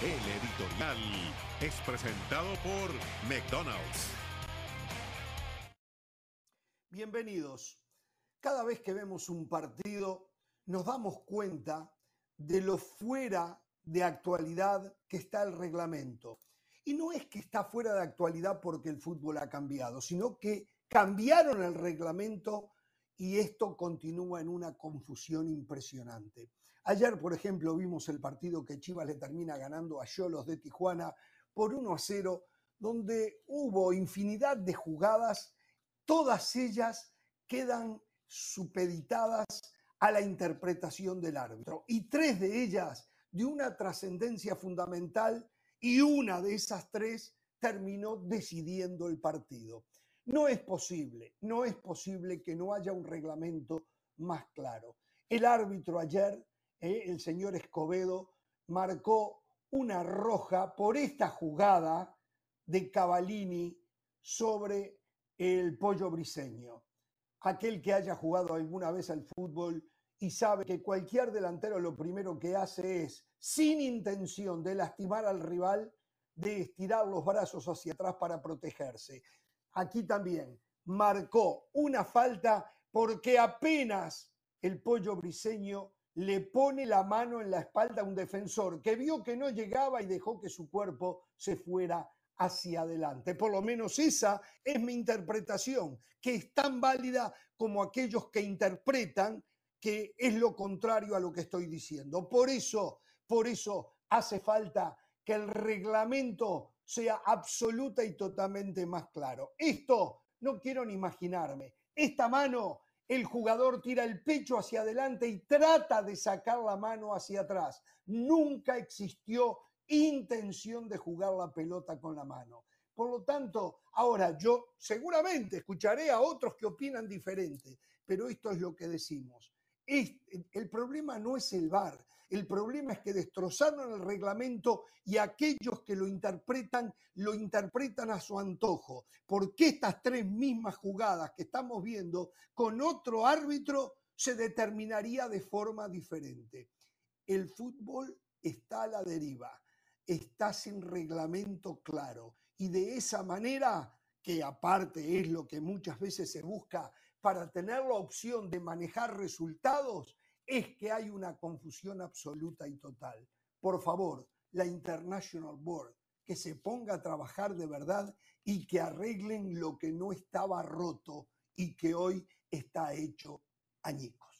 El editorial es presentado por McDonald's. Bienvenidos. Cada vez que vemos un partido nos damos cuenta de lo fuera de actualidad que está el reglamento. Y no es que está fuera de actualidad porque el fútbol ha cambiado, sino que cambiaron el reglamento y esto continúa en una confusión impresionante. Ayer, por ejemplo, vimos el partido que Chivas le termina ganando a Cholos de Tijuana por 1 a 0, donde hubo infinidad de jugadas, todas ellas quedan supeditadas a la interpretación del árbitro. Y tres de ellas de una trascendencia fundamental y una de esas tres terminó decidiendo el partido. No es posible, no es posible que no haya un reglamento más claro. El árbitro ayer ¿eh? el señor Escobedo marcó una roja por esta jugada de Cavallini sobre el pollo briseño. Aquel que haya jugado alguna vez al fútbol y sabe que cualquier delantero lo primero que hace es, sin intención de lastimar al rival, de estirar los brazos hacia atrás para protegerse. Aquí también marcó una falta porque apenas el pollo briseño le pone la mano en la espalda a un defensor que vio que no llegaba y dejó que su cuerpo se fuera hacia adelante. Por lo menos esa es mi interpretación, que es tan válida como aquellos que interpretan que es lo contrario a lo que estoy diciendo. Por eso, por eso hace falta que el reglamento sea absoluta y totalmente más claro. Esto no quiero ni imaginarme. Esta mano el jugador tira el pecho hacia adelante y trata de sacar la mano hacia atrás. Nunca existió intención de jugar la pelota con la mano. Por lo tanto, ahora yo seguramente escucharé a otros que opinan diferente, pero esto es lo que decimos. el problema no es el VAR, el problema es que destrozaron el reglamento y aquellos que lo interpretan, lo interpretan a su antojo. Porque estas tres mismas jugadas que estamos viendo con otro árbitro se determinaría de forma diferente? El fútbol está a la deriva, está sin reglamento claro y de esa manera, que aparte es lo que muchas veces se busca para tener la opción de manejar resultados, es que hay una confusión absoluta y total. Por favor, la International Board, que se ponga a trabajar de verdad y que arreglen lo que no estaba roto y que hoy está hecho añicos.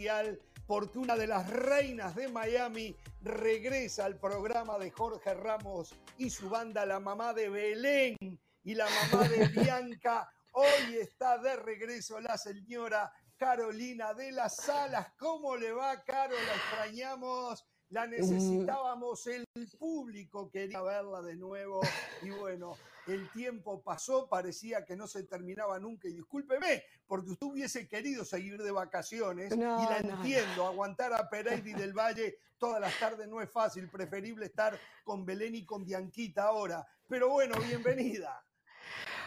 Especial porque una de las reinas de Miami regresa al programa de Jorge Ramos y su banda La Mamá de Belén y la mamá de Bianca. Hoy está de regreso la señora Carolina de las Salas. ¿Cómo le va, Caro? La extrañamos, la necesitábamos, el público quería verla de nuevo y bueno, el tiempo pasó, parecía que no se terminaba nunca. Y discúlpeme, porque usted hubiese querido seguir de vacaciones, y la entiendo, aguantar a Pereira y del Valle todas las tardes no es fácil, preferible estar con Belén y con Bianquita ahora. Pero bueno, bienvenida.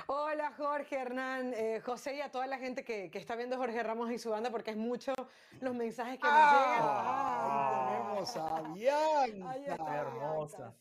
Hola Jorge, Hernán, eh, José y a toda la gente que, está viendo Jorge Ramos y su banda porque es mucho los mensajes que nos ah, llegan. tenemos a Bianca. hermosa.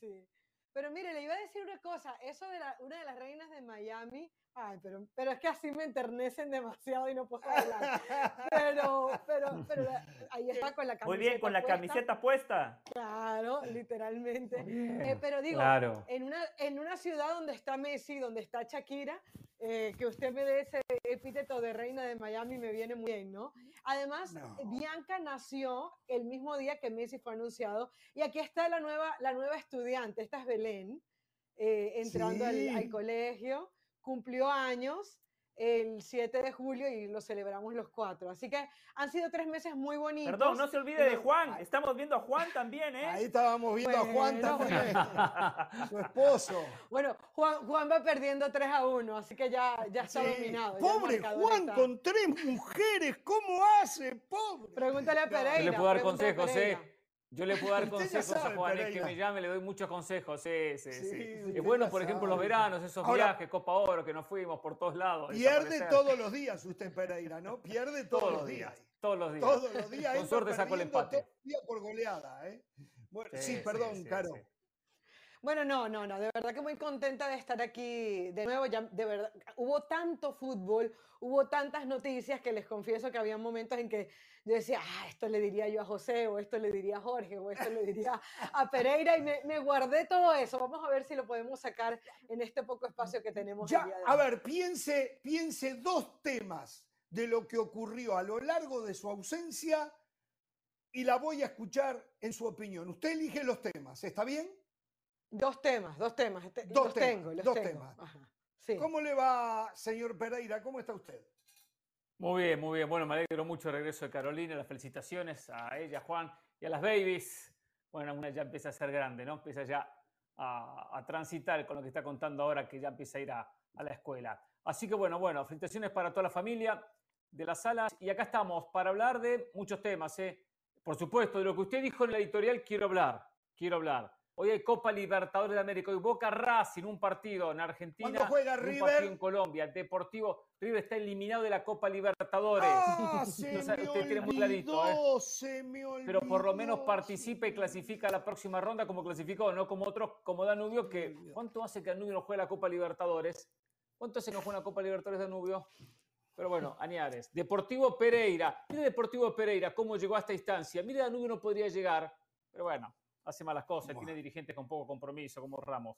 Pero mire, le iba a decir una cosa, eso de la, una de las reinas de Miami, ay, pero, pero es que así me enternecen demasiado y no puedo hablar. Pero, pero, pero ahí está con la camiseta Muy bien, con la camiseta puesta. Claro, literalmente. Eh, pero digo, en, una, en una ciudad donde está Messi, donde está Shakira, eh, que usted me dé ese epíteto de reina de Miami me viene muy bien, ¿no? Además, Bianca nació el mismo día que Messi fue anunciado y aquí está la nueva, la nueva estudiante, esta es Belén, eh, entrando al, colegio, cumplió años. El 7 de julio y lo celebramos los cuatro. Así que han sido tres meses muy bonitos. Perdón, no se olvide de Juan. Estamos viendo a Juan también, ¿eh? Ahí estábamos viendo a Juan también. su esposo. Bueno, Juan, Juan, va perdiendo 3 a 1, así que ya, ya está dominado. Pobre Juan con tres mujeres, ¿cómo hace? Pobre. Pregúntale a Pereira. Yo le puedo dar consejos, ¿eh? Yo le puedo dar consejos a Juan, es que me llame, le doy muchos consejos. Sí, sí, sí. Es bueno, por ejemplo, los veranos, esos viajes, Copa Oro, que nos fuimos por todos lados. Pierde todos los días usted, Pereira, ¿no? Pierde todos, los días. Todos los días. Todos los días. Con suerte saco el empate. Todos los días por goleada, ¿eh? Bueno, sí, perdón, Caro. Bueno, no, no, no, de verdad que muy contenta de estar aquí de nuevo. Ya, de verdad, hubo tanto fútbol, hubo tantas noticias que les confieso que había momentos en que yo decía, ah, esto le diría yo a José, o esto le diría a Jorge, o esto le diría a Pereira, y me, guardé todo eso. Vamos a ver si lo podemos sacar en este poco espacio que tenemos. Ya, a ver, piense, piense dos temas de lo que ocurrió a lo largo de su ausencia y la voy a escuchar en su opinión. Usted elige los temas, ¿está bien? Dos temas, dos temas. Este, dos temas, dos temas. ¿Cómo le va, señor Pereira? ¿Cómo está usted? Muy bien, muy bien. Bueno, me alegro mucho el regreso de Carolina. Las felicitaciones a ella, Juan, y a las babies. Bueno, una ya empieza a ser grande, ¿no? Empieza ya a, transitar con lo que está contando ahora, que ya empieza a ir a, a la escuela. Así que bueno, bueno, felicitaciones para toda la familia de las salas. Y acá estamos para hablar de muchos temas. ¿eh? Por supuesto, de lo que usted dijo en la editorial, quiero hablar. Quiero hablar. Hoy hay Copa Libertadores de América. Hoy Boca Racing, un partido en Argentina. ¿Cuándo juega River? Un partido en Colombia. Deportivo. River está eliminado de la Copa Libertadores. Ah, se usted tiene muy clarito. ¿eh? Se me olvidó, Pero por lo menos participa y clasifica a la próxima ronda como clasificó, no como otros, como Danubio, que ¿cuánto hace que Danubio no juega la Copa Libertadores? ¿Cuánto hace que no juega la Copa Libertadores Danubio? Pero bueno, Añares. Deportivo Pereira. Mire Deportivo Pereira cómo llegó a esta instancia. Mire Danubio no podría llegar. Pero bueno, hace malas cosas, tiene dirigentes con poco compromiso, como Ramos.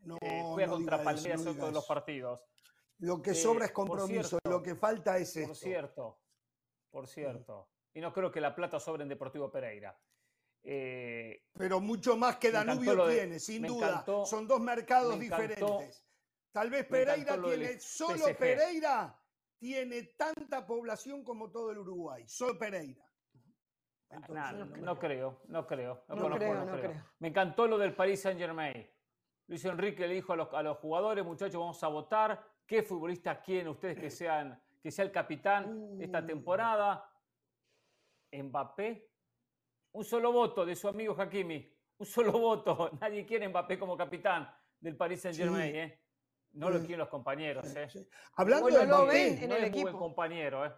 No, eh, juega contra Palmeiras en todos los partidos. Lo que sobra es eh, compromiso, lo que falta es esto. Por cierto, por cierto. Y no creo que la plata sobre en Deportivo Pereira. Eh, Pero mucho más que Danubio tiene, sin duda. Son dos mercados diferentes. Tal vez Pereira tiene, solo Pereira tiene tanta población como todo el Uruguay. Solo Pereira no, creo, no creo. No, creo, Me encantó lo del Paris Saint Germain. Luis Enrique le dijo a los, a los jugadores, muchachos, vamos a votar. ¿Qué futbolista quieren ustedes que, sean, que sea el capitán esta uh. temporada? Mbappé. Un solo voto de su amigo Hakimi. Un solo voto. Nadie quiere Mbappé como capitán del Paris Saint Germain. ¿eh? No lo quieren los compañeros. ¿eh? Hablando de Mbappé, no es muy buen compañero. ¿eh?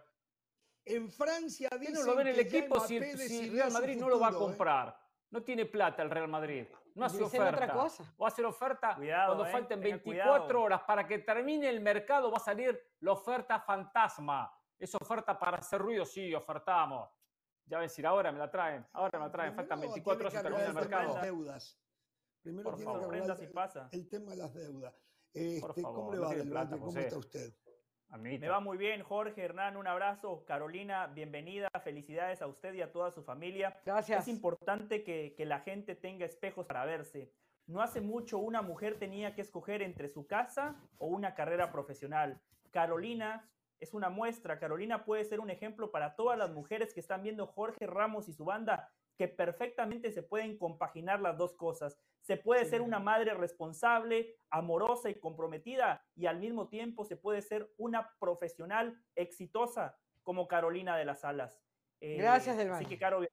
En Francia dicen no lo ve en el equipo si, si, Real Madrid no lo va a ¿eh? comprar? No tiene plata el Real Madrid. No hace oferta. Otra cosa. Va a hacer oferta cuando eh, falten 24 horas para que termine el mercado. Va a salir la oferta fantasma. Es oferta para hacer ruido, sí, ofertamos. Ya ven, decir, ahora me la traen, ahora me la traen, faltan 24 horas y termina el mercado. Las deudas. Primero tiene que hablar el tema de las deudas. Este, ¿Cómo le va, no ¿Cómo está usted? Me va muy bien, Jorge, Hernán, un abrazo. Carolina, bienvenida. Felicidades a usted y a toda su familia. Gracias. Es importante que, que la gente tenga espejos para verse. No hace mucho una mujer tenía que escoger entre su casa o una carrera profesional. Carolina es una muestra. Carolina puede ser un ejemplo para todas las mujeres que están viendo Jorge Ramos y su banda que perfectamente se pueden compaginar las dos cosas. Se puede ser una madre responsable, amorosa y comprometida y al mismo tiempo se puede ser una profesional exitosa como Carolina de las Alas. Eh, gracias, del Así que, Caro,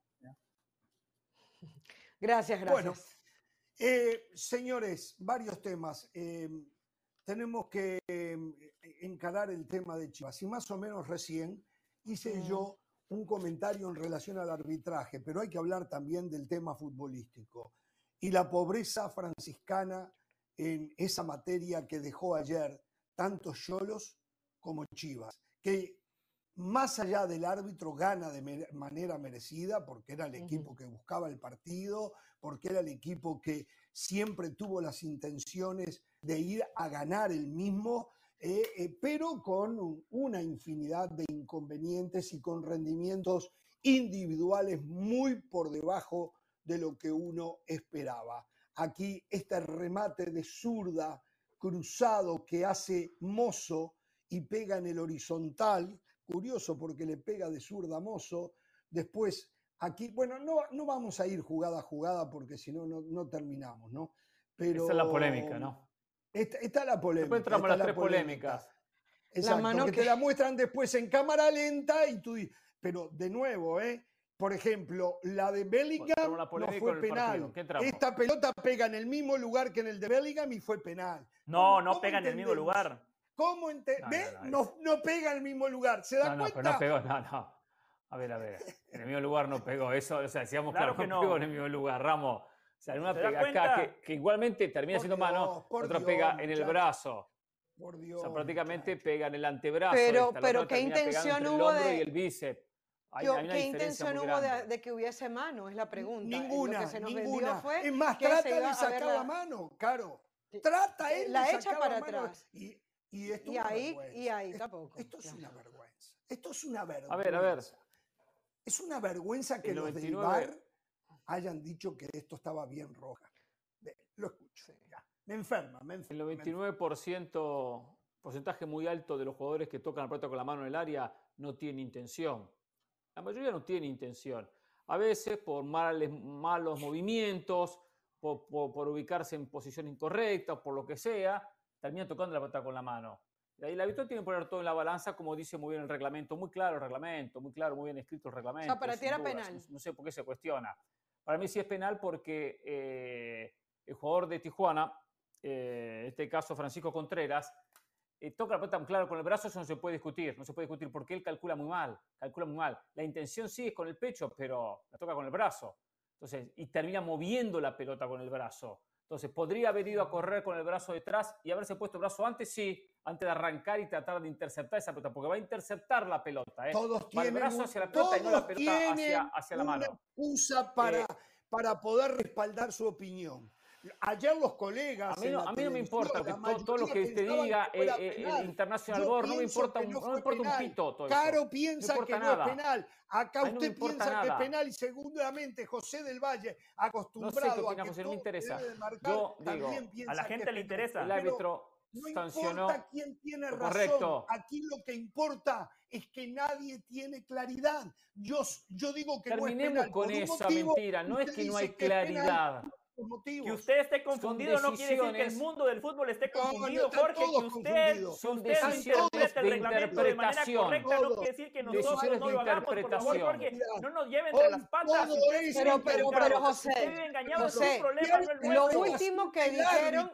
Gracias, gracias. Bueno, eh, señores, varios temas. Eh, tenemos que encarar el tema de Chivas. Y más o menos recién hice yo un comentario en relación al arbitraje, pero hay que hablar también del tema futbolístico y la pobreza franciscana en esa materia que dejó ayer tantos Cholos como Chivas, que más allá del árbitro gana de manera merecida porque era el equipo que buscaba el partido, porque era el equipo que siempre tuvo las intenciones de ir a ganar el mismo eh, eh, pero con una infinidad de inconvenientes y con rendimientos individuales muy por debajo de lo que uno esperaba. Aquí este remate de zurda cruzado que hace Mozo y pega en el horizontal. Curioso porque le pega de zurda Mozo. Después aquí, bueno, no, no vamos a ir jugada a jugada porque si no, no terminamos, ¿no? Pero, Esa es la polémica, ¿no? Está, la polémica. Después entramos las tres polémicas. Exacto, la que, te la muestran después en cámara lenta y tú pero de nuevo, ¿eh? Por ejemplo, la de Bellingham no fue penal. Esta pelota pega en el mismo lugar que en el de Bellingham y fue penal. No, no pega en el mismo lugar. ¿Cómo ente ¿Ve? No, no, pega en el mismo lugar. ¿Se da cuenta? No, no pegó, no, no. A ver, a ver. En el mismo lugar no pegó. Eso, o sea, decíamos claro, que no, pegó en el mismo lugar, Ramos. O sea, una pega acá que, igualmente termina siendo mano, otra pega en el brazo. Por Dios. O sea, prácticamente pega en el antebrazo. Pero, pero ¿qué intención hubo de. Y el bíceps. ¿Qué intención hubo de, que hubiese mano? Es la pregunta. Ninguna, Lo que se nos ninguna. Fue es más, trata de sacar la... mano, claro. Trata él la de echa sacar para la atrás. Y, y, esto y ahí, y ahí tampoco. Esto es una vergüenza. Esto es una vergüenza. A ver, a ver. Es una vergüenza que los del VAR hayan dicho que esto estaba bien roja. Lo escucho. Ya. Me enferma, me enferma. El 99% porcentaje muy alto de los jugadores que tocan la pelota con la mano en el área no tienen intención. La mayoría no tiene intención. A veces por malos movimientos, por, ubicarse en posición incorrecta, por lo que sea, termina tocando la pelota con la mano. Y ahí la habitual tiene que poner todo en la balanza, como dice muy bien el reglamento, muy claro el reglamento, muy claro, muy bien escrito el reglamento. O sea, para ti era penal. No, sé por qué se cuestiona. Para mí sí es penal porque eh, el jugador de Tijuana, eh, en este caso Francisco Contreras, eh, toca la pelota claro con el brazo, eso no se puede discutir, no se puede discutir porque él calcula muy mal, calcula muy mal. La intención sí es con el pecho, pero la toca con el brazo. Entonces, y termina moviendo la pelota con el brazo. Entonces, ¿podría haber ido a correr con el brazo detrás y haberse puesto el brazo antes? Sí, antes de arrancar y tratar de interceptar esa pelota, porque va a interceptar la pelota. ¿eh? Todos va tienen, el brazo hacia la pelota y no la pelota hacia, hacia la mano. Usa para, eh, para poder respaldar su opinión. Ayer los colegas. A mí no, a mí no me importa todo, lo que te diga eh, eh, el International Board, no me importa, un, no me importa un pito. Todo Caro piensa que no es penal. Acá usted piensa que es penal y seguramente José del Valle, acostumbrado no sé a que no, no me interesa. Marcar, Yo digo, a la gente le interesa. El árbitro no sancionó. importa quién tiene razón. Correcto. Aquí lo que importa es que nadie tiene claridad. Yo, yo digo que Terminemos no es penal. con esa mentira. No es que no hay claridad. Que usted esté confundido no quiere decir que el mundo del fútbol esté confundido, Jorge. Que usted, son usted interprete el reglamento de manera correcta no quiere decir que nosotros no lo hagamos. Por favor, Jorge, no nos lleven entre las patas. Pero, pero, pero, José, José lo último que dijeron,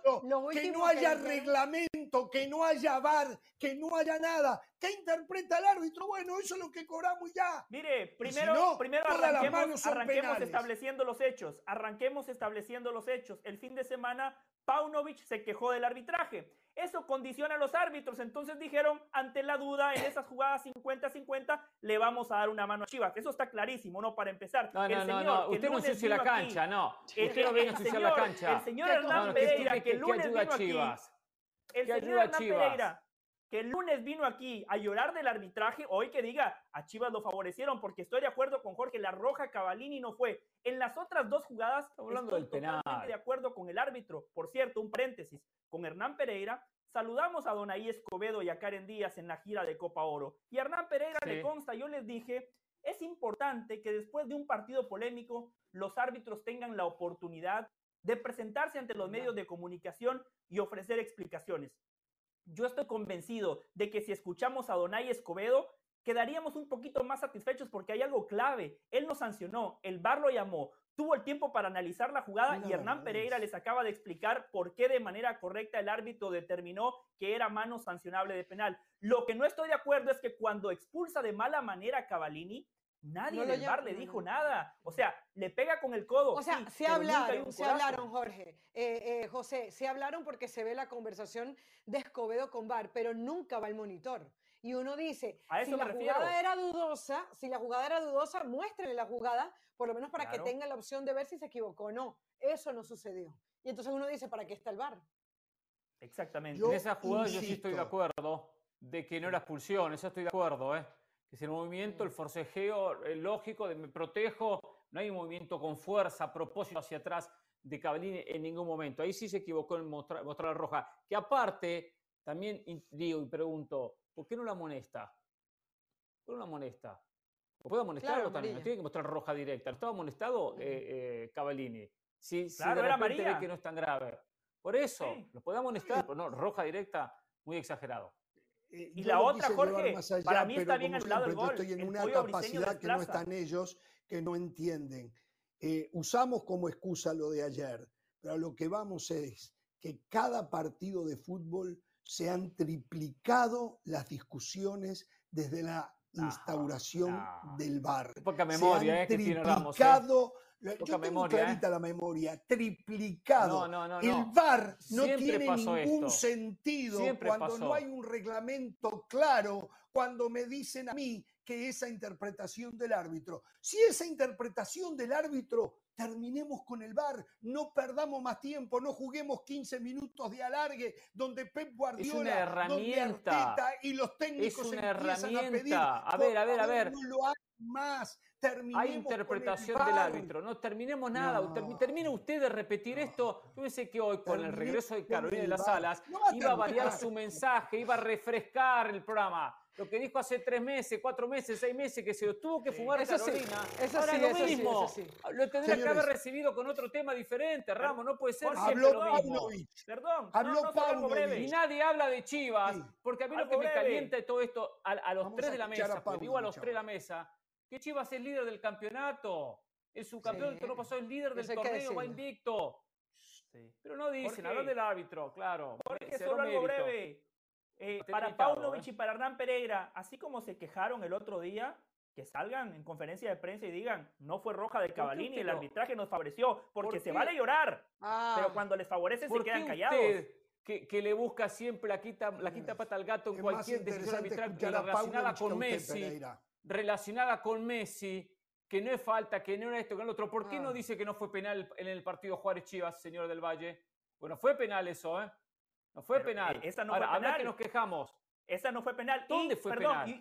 que no haya reglamento, que no haya VAR, que no haya nada. ¿Qué interpreta el árbitro? Bueno, eso es lo que cobramos ya. Mire, primero, primero arranquemos, arranquemos estableciendo los hechos. Arranquemos estableciendo los hechos. El fin de semana, Paunovic se quejó del arbitraje. Eso condiciona a los árbitros. Entonces dijeron, ante la duda, en esas jugadas 50-50, le vamos a dar una mano a Chivas. Eso está clarísimo, ¿no? Para empezar. No, no, no, no. Usted no ensucia la cancha, no. Usted no viene a ensuciar la cancha. El señor Hernán Pereira, que el lunes vino aquí. El señor Hernán Pereira que el lunes vino aquí a llorar del arbitraje, hoy que diga, a Chivas lo favorecieron, porque estoy de acuerdo con Jorge, la roja Cavalini no fue. En las otras dos jugadas, hablando estoy del totalmente de acuerdo con el árbitro. Por cierto, un paréntesis, con Hernán Pereira, saludamos a Donaí Escobedo y a Karen Díaz en la gira de Copa Oro. Y a Hernán Pereira le consta, yo les dije, es importante que después de un partido polémico, los árbitros tengan la oportunidad de presentarse ante los medios de comunicación y ofrecer explicaciones. Yo estoy convencido de que si escuchamos a Donay Escobedo, quedaríamos un poquito más satisfechos porque hay algo clave. Él nos sancionó, el bar lo llamó, tuvo el tiempo para analizar la jugada y Hernán Pereira les acaba de explicar por qué de manera correcta el árbitro determinó que era mano sancionable de penal. Lo que no estoy de acuerdo es que cuando expulsa de mala manera a Cavallini, Nadie del bar le dijo nada. O sea, le pega con el codo. O sea, se hablaron, se hablaron, Jorge. Eh, eh, José, se hablaron porque se ve la conversación de Escobedo con bar, pero nunca va el monitor. Y uno dice, si la jugada era dudosa, si la jugada era dudosa, muéstrenle la jugada, por lo menos para que tenga la opción de ver si se equivocó o no. Eso no sucedió. Y entonces uno dice, ¿para qué está el bar? Exactamente. en esa jugada yo sí estoy de acuerdo de que no era expulsión, eso estoy de acuerdo, ¿eh? Es el movimiento, el forcejeo el lógico de me protejo, no hay un movimiento con fuerza, a propósito hacia atrás de Cavallini en ningún momento. Ahí sí se equivocó en mostrar, mostrar la roja, que aparte también digo y pregunto, ¿por qué no la amonesta? ¿Por qué no la amonesta? ¿O puede amonestarlo también? No tiene que mostrar roja directa. ¿Estaba amonestado eh, eh, Cavallini? Si, claro, de repente ve que no es tan grave. Por eso, lo puede amonestar, pero no, roja directa, muy exagerado. Eh, y la otra, Jorge, para mí está bien anulado el gol. Estoy en una capacidad que no están ellos, que no entienden. usamos como excusa lo de ayer, pero lo que vamos es que cada partido de fútbol se han triplicado las discusiones desde la instauración del bar. Poca memoria, se han eh, triplicado, ¿eh? yo tengo clarita ¿eh? la memoria, triplicado. No, no, el VAR no tiene ningún sentido cuando no hay un reglamento claro, cuando me dicen a mí que esa interpretación del árbitro, si esa interpretación del árbitro terminemos con el bar, no perdamos más tiempo, no juguemos 15 minutos de alargue donde Pep Guardiola, es una herramienta, y los técnicos es una herramienta. a pedir. A ver, a ver, a ver. No lo más. Terminemos Hay interpretación del árbitro, no terminemos nada. Termine usted de repetir esto. Yo pensé que hoy, con el regreso de Carolina de las Alas, iba a variar su mensaje, iba a refrescar el programa lo que dijo hace tres meses, cuatro meses, seis meses, que se lo tuvo que fumar Carolina. eso Ahora sí, lo eso mismo. Sí, lo tendría que haber recibido con otro tema diferente, Ramos. No puede ser habló mismo. Perdón, habló no, Y nadie habla de Chivas, porque a mí lo que me calienta de todo esto, a, los tres de la mesa, digo a los tres de la mesa, que Chivas es líder del campeonato. El subcampeón del no pasó es líder del torneo, va invicto. Pero no dicen, hablan del árbitro, claro. Porque solo algo breve. Eh, para Paunovic ¿eh? y para Hernán Pereira, así como se quejaron el otro día, que salgan en conferencia de prensa y digan, no fue roja de Cavalini, el arbitraje nos favoreció, porque se vale llorar, ah. pero cuando les favorece se quedan callados. Que, que, le busca siempre la quita, la quita pata al gato en cualquier decisión arbitral relacionada con Messi, relacionada con Messi, que no es falta, que no era esto, que no el otro. ¿Por qué no ah. dice que no fue penal en el partido Juárez Chivas, señor del Valle? Bueno, fue penal eso, ¿eh? No fue penal. Eh, esta no fue penal. que nos quejamos. Esa no fue penal. ¿Dónde fue penal?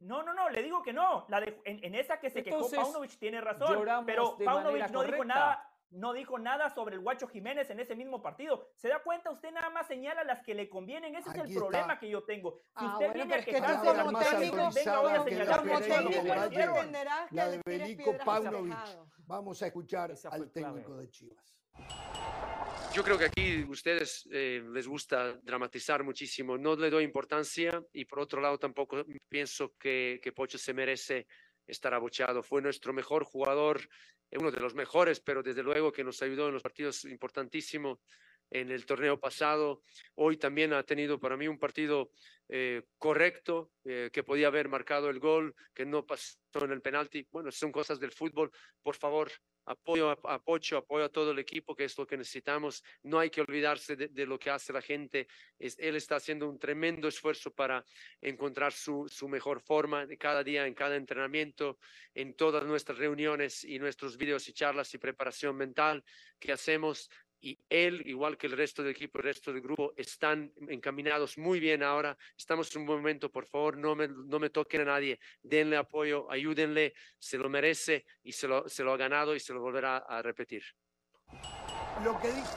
no, no, no, le digo que no. La en, esa que se quejó Paunovic tiene razón. Pero Paunovic no dijo nada. No dijo nada sobre el Guacho Jiménez en ese mismo partido. ¿Se da cuenta? Usted nada más señala las que le convienen. Ese es el problema que yo tengo. Si ah, usted viene a quejarse como técnico, venga, voy a señalar como técnico, entenderá que la de Belico Paunovic. Vamos a escuchar al técnico de Chivas. Yo creo que aquí ustedes eh, les gusta dramatizar muchísimo. No le doy importancia y por otro lado tampoco pienso que, que Pocho se merece estar abochado. Fue nuestro mejor jugador, eh, uno de los mejores, pero desde luego que nos ayudó en los partidos importantísimos en el torneo pasado. Hoy también ha tenido para mí un partido eh, correcto, que podía haber marcado el gol, que no pasó en el penalti. Bueno, son cosas del fútbol. Por favor, apoyo a, apoyo, apoyo a todo el equipo, que es lo que necesitamos. No hay que olvidarse de, lo que hace la gente. Es, él está haciendo un tremendo esfuerzo para encontrar su, su mejor forma cada día, en cada entrenamiento, en todas nuestras reuniones y nuestros videos y charlas y preparación mental que hacemos y él, igual que el resto del equipo, el resto del grupo, están encaminados muy bien ahora. Estamos en un momento, por favor, no me, no me toquen a nadie, denle apoyo, ayúdenle, se lo merece y se lo, se lo ha ganado y se lo volverá a repetir. Lo que, dijo,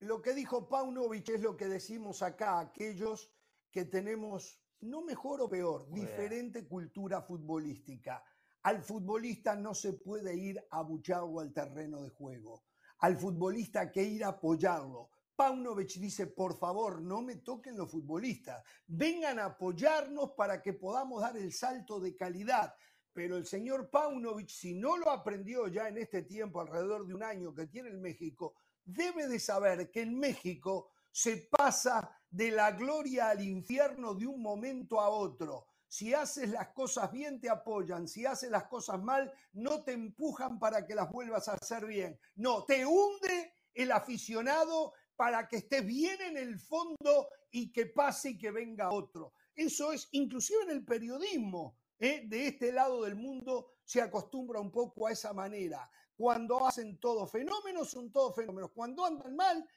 lo que dijo Paunovic es lo que decimos acá, aquellos que tenemos, no mejor o peor, diferente cultura futbolística. Al futbolista no se puede ir abuchado al terreno de juego al futbolista que ir a apoyarlo. Paunovic dice, por favor, no me toquen los futbolistas, vengan a apoyarnos para que podamos dar el salto de calidad. Pero el señor Paunovic, si no lo aprendió ya en este tiempo, alrededor de un año que tiene el México, debe de saber que en México se pasa de la gloria al infierno de un momento a otro. Si haces las cosas bien, te apoyan. Si haces las cosas mal, no te empujan para que las vuelvas a hacer bien. No, te hunde el aficionado para que esté bien en el fondo y que pase y que venga otro. Eso es, inclusive en el periodismo ¿eh? de este lado del mundo, se acostumbra un poco a esa manera. Cuando hacen todos fenómenos, son todos fenómenos. Cuando andan mal,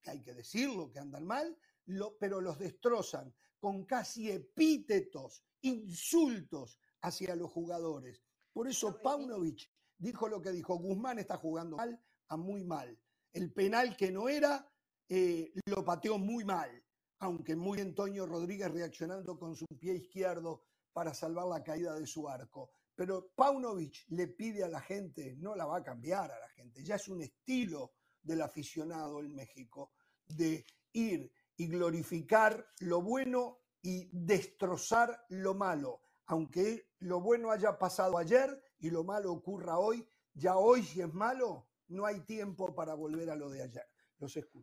que hay que decirlo que andan mal, pero los destrozan con casi epítetos insultos hacia los jugadores. Por eso Paunovic dijo lo que dijo, Guzmán está jugando mal a muy mal. El penal que no era, eh, lo pateó muy mal. aunque muy Antonio Rodríguez reaccionando con su pie izquierdo para salvar la caída de su arco. Pero Paunovic le pide a la gente, no la va a cambiar a la gente, ya es un estilo del aficionado en México, de ir y glorificar lo bueno y destrozar lo malo. Aunque lo bueno haya pasado ayer y lo malo ocurra hoy, ya hoy si es malo, no hay tiempo para volver a lo de ayer.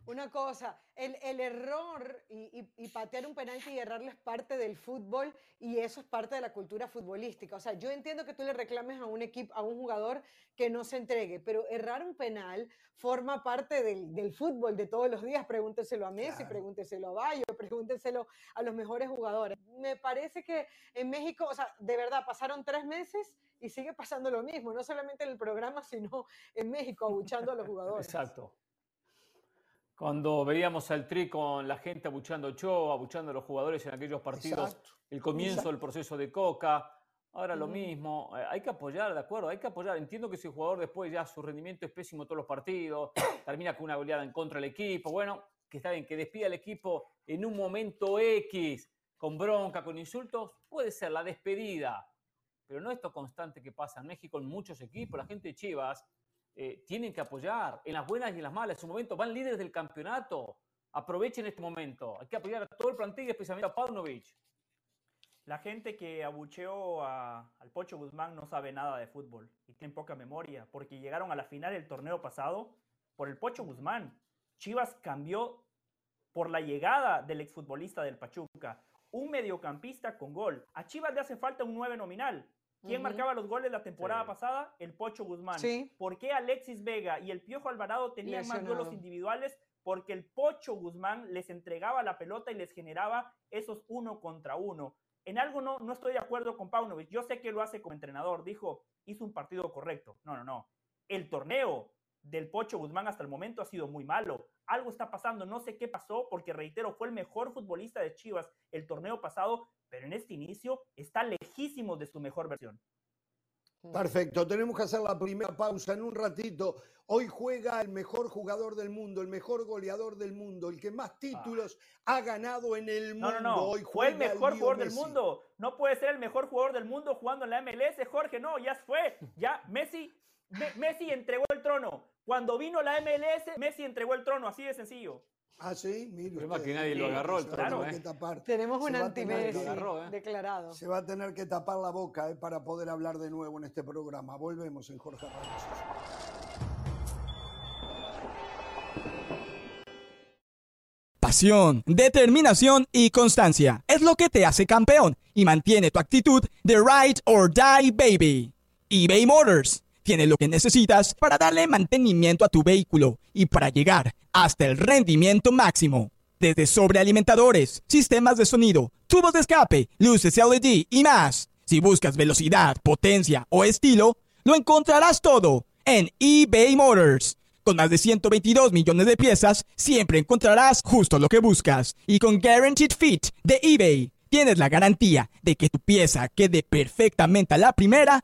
Una cosa, el, error y, patear un penalti y errarle es parte del fútbol y eso es parte de la cultura futbolística. O sea, yo entiendo que tú le reclames a un equipo, a un jugador que no se entregue, pero errar un penal forma parte del, fútbol de todos los días. Pregúnteselo a Messi, pregúnteselo a Bayo, pregúnteselo a los mejores jugadores. Me parece que en México, o sea, de verdad, pasaron tres meses y sigue pasando lo mismo, no solamente en el programa, sino en México, abuchando a los jugadores. Exacto. Cuando veíamos al Tri con la gente abuchando a Ochoa, abuchando a los jugadores en aquellos partidos, el comienzo del proceso de Coca, ahora lo mismo. Eh, hay que apoyar, ¿de acuerdo? Hay que apoyar. Entiendo que si el jugador después ya su rendimiento es pésimo todos los partidos, termina con una goleada en contra del equipo, bueno, que está bien, que despida al equipo en un momento X, con bronca, con insultos, puede ser la despedida. Pero no esto constante que pasa en México en muchos equipos, la gente de Chivas eh, tienen que apoyar en las buenas y en las malas. En su momento van líderes del campeonato. Aprovechen este momento. Hay que apoyar a todo el plantel, especialmente a Paunovic. La gente que abucheó al Pocho Guzmán no sabe nada de fútbol y tiene poca memoria, porque llegaron a la final del torneo pasado por el Pocho Guzmán. Chivas cambió por la llegada del exfutbolista del Pachuca, un mediocampista con gol. A Chivas le hace falta un 9 nominal. ¿Quién marcaba los goles la temporada pasada? El Pocho Guzmán. ¿Por qué Alexis Vega y el Piojo Alvarado tenían más duelos individuales? Porque el Pocho Guzmán les entregaba la pelota y les generaba esos uno contra uno. En algo no, no estoy de acuerdo con Paunovic. Yo sé que lo hace como entrenador. Dijo, hizo un partido correcto. No, no, no. El torneo del Pocho Guzmán hasta el momento ha sido muy malo. Algo está pasando, no sé qué pasó, porque reitero, fue el mejor futbolista de Chivas el torneo pasado, pero en este inicio está lejísimo de su mejor versión. Perfecto, tenemos que hacer la primera pausa en un ratito. Hoy juega el mejor jugador del mundo, el mejor goleador del mundo, el que más ah. títulos ha ganado en el mundo. No, no, no. Hoy fue el mejor jugador del mundo. No puede ser el mejor jugador del mundo jugando en la MLS, Jorge. No, ya fue. Ya Messi, Messi entregó el trono. Cuando vino la MLS, Messi entregó el trono, así de sencillo. Ah, sí, mire. Problema que nadie lo agarró el trono, ¿eh? Tenemos un anti ¿eh? declarado. Se va a tener que tapar la boca ¿eh? para poder hablar de nuevo en este programa. Volvemos en Jorge Ramos. Pasión, determinación y constancia es lo que te hace campeón y mantiene tu actitud de ride or die baby. eBay Motors tiene lo que necesitas para darle mantenimiento a tu vehículo y para llegar hasta el rendimiento máximo. Desde sobrealimentadores, sistemas de sonido, tubos de escape, luces LED y más. Si buscas velocidad, potencia o estilo, lo encontrarás todo en eBay Motors. Con más de 122 millones de piezas, siempre encontrarás justo lo que buscas. Y con Guaranteed Fit de eBay, tienes la garantía de que tu pieza quede perfectamente a la primera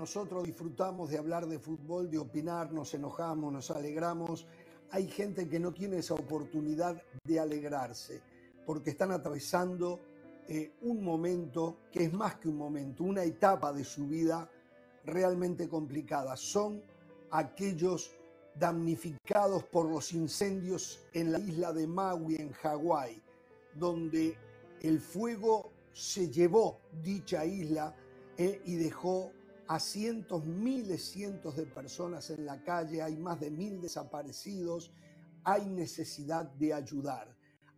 Nosotros disfrutamos de hablar de fútbol, de opinar, nos enojamos, nos alegramos, hay gente que no tiene esa oportunidad de alegrarse, porque están atravesando eh, un momento que es más que un momento, una etapa de su vida realmente complicada. Son aquellos damnificados por los incendios en la isla de Maui, en Hawái, donde el fuego se llevó dicha isla eh, y dejó a cientos, miles, cientos de personas en la calle, hay más de mil desaparecidos, hay necesidad de ayudar.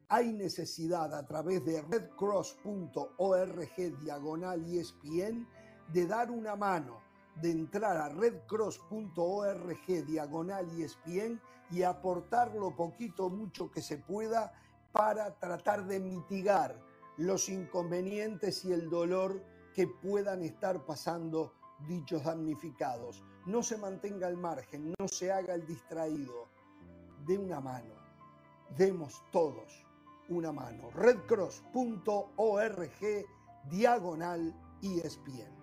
Hay necesidad a través de redcross.org diagonal ESPN de dar una mano, de entrar a redcross.org diagonal ESPN y aportar lo poquito mucho que se pueda para tratar de mitigar los inconvenientes y el dolor que puedan estar pasando dichos damnificados. No se mantenga al margen, no se haga el distraído. De una mano, demos todos una mano. redcross.org diagonal ESPN.